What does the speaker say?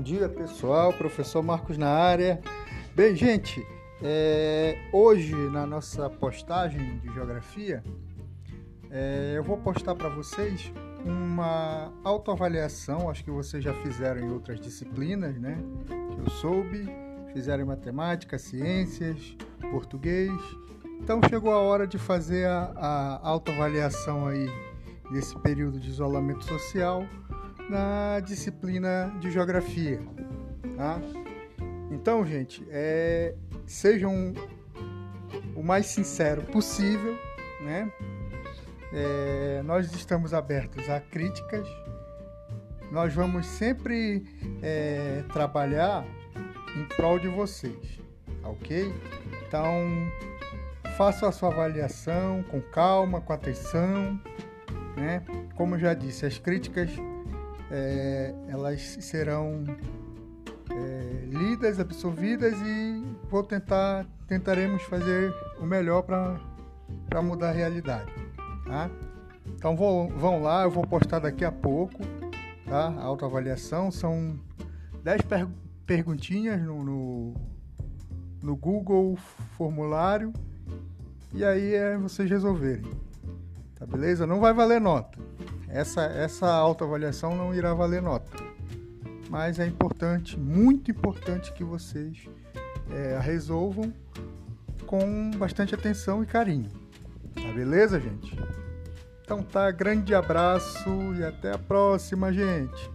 dia pessoal, professor Marcos na área. Bem, gente, é, hoje na nossa postagem de geografia, é, eu vou postar para vocês uma autoavaliação, acho que vocês já fizeram em outras disciplinas, né? Que eu soube, fizeram em matemática, ciências, português. Então chegou a hora de fazer a, a autoavaliação aí nesse período de isolamento social na disciplina de geografia. Tá? Então, gente, é, sejam o mais sincero possível, né? É, nós estamos abertos a críticas. Nós vamos sempre é, trabalhar em prol de vocês, ok? Então, faça a sua avaliação com calma, com atenção, né? Como eu já disse, as críticas é, elas serão é, lidas, absorvidas e vou tentar, tentaremos fazer o melhor para mudar a realidade, tá? Então vou, vão lá, eu vou postar daqui a pouco, tá? A autoavaliação são 10 per perguntinhas no, no, no Google formulário e aí é vocês resolverem, tá beleza? Não vai valer nota essa, essa autoavaliação não irá valer nota. Mas é importante, muito importante que vocês é, resolvam com bastante atenção e carinho. Tá beleza, gente? Então tá, grande abraço e até a próxima, gente.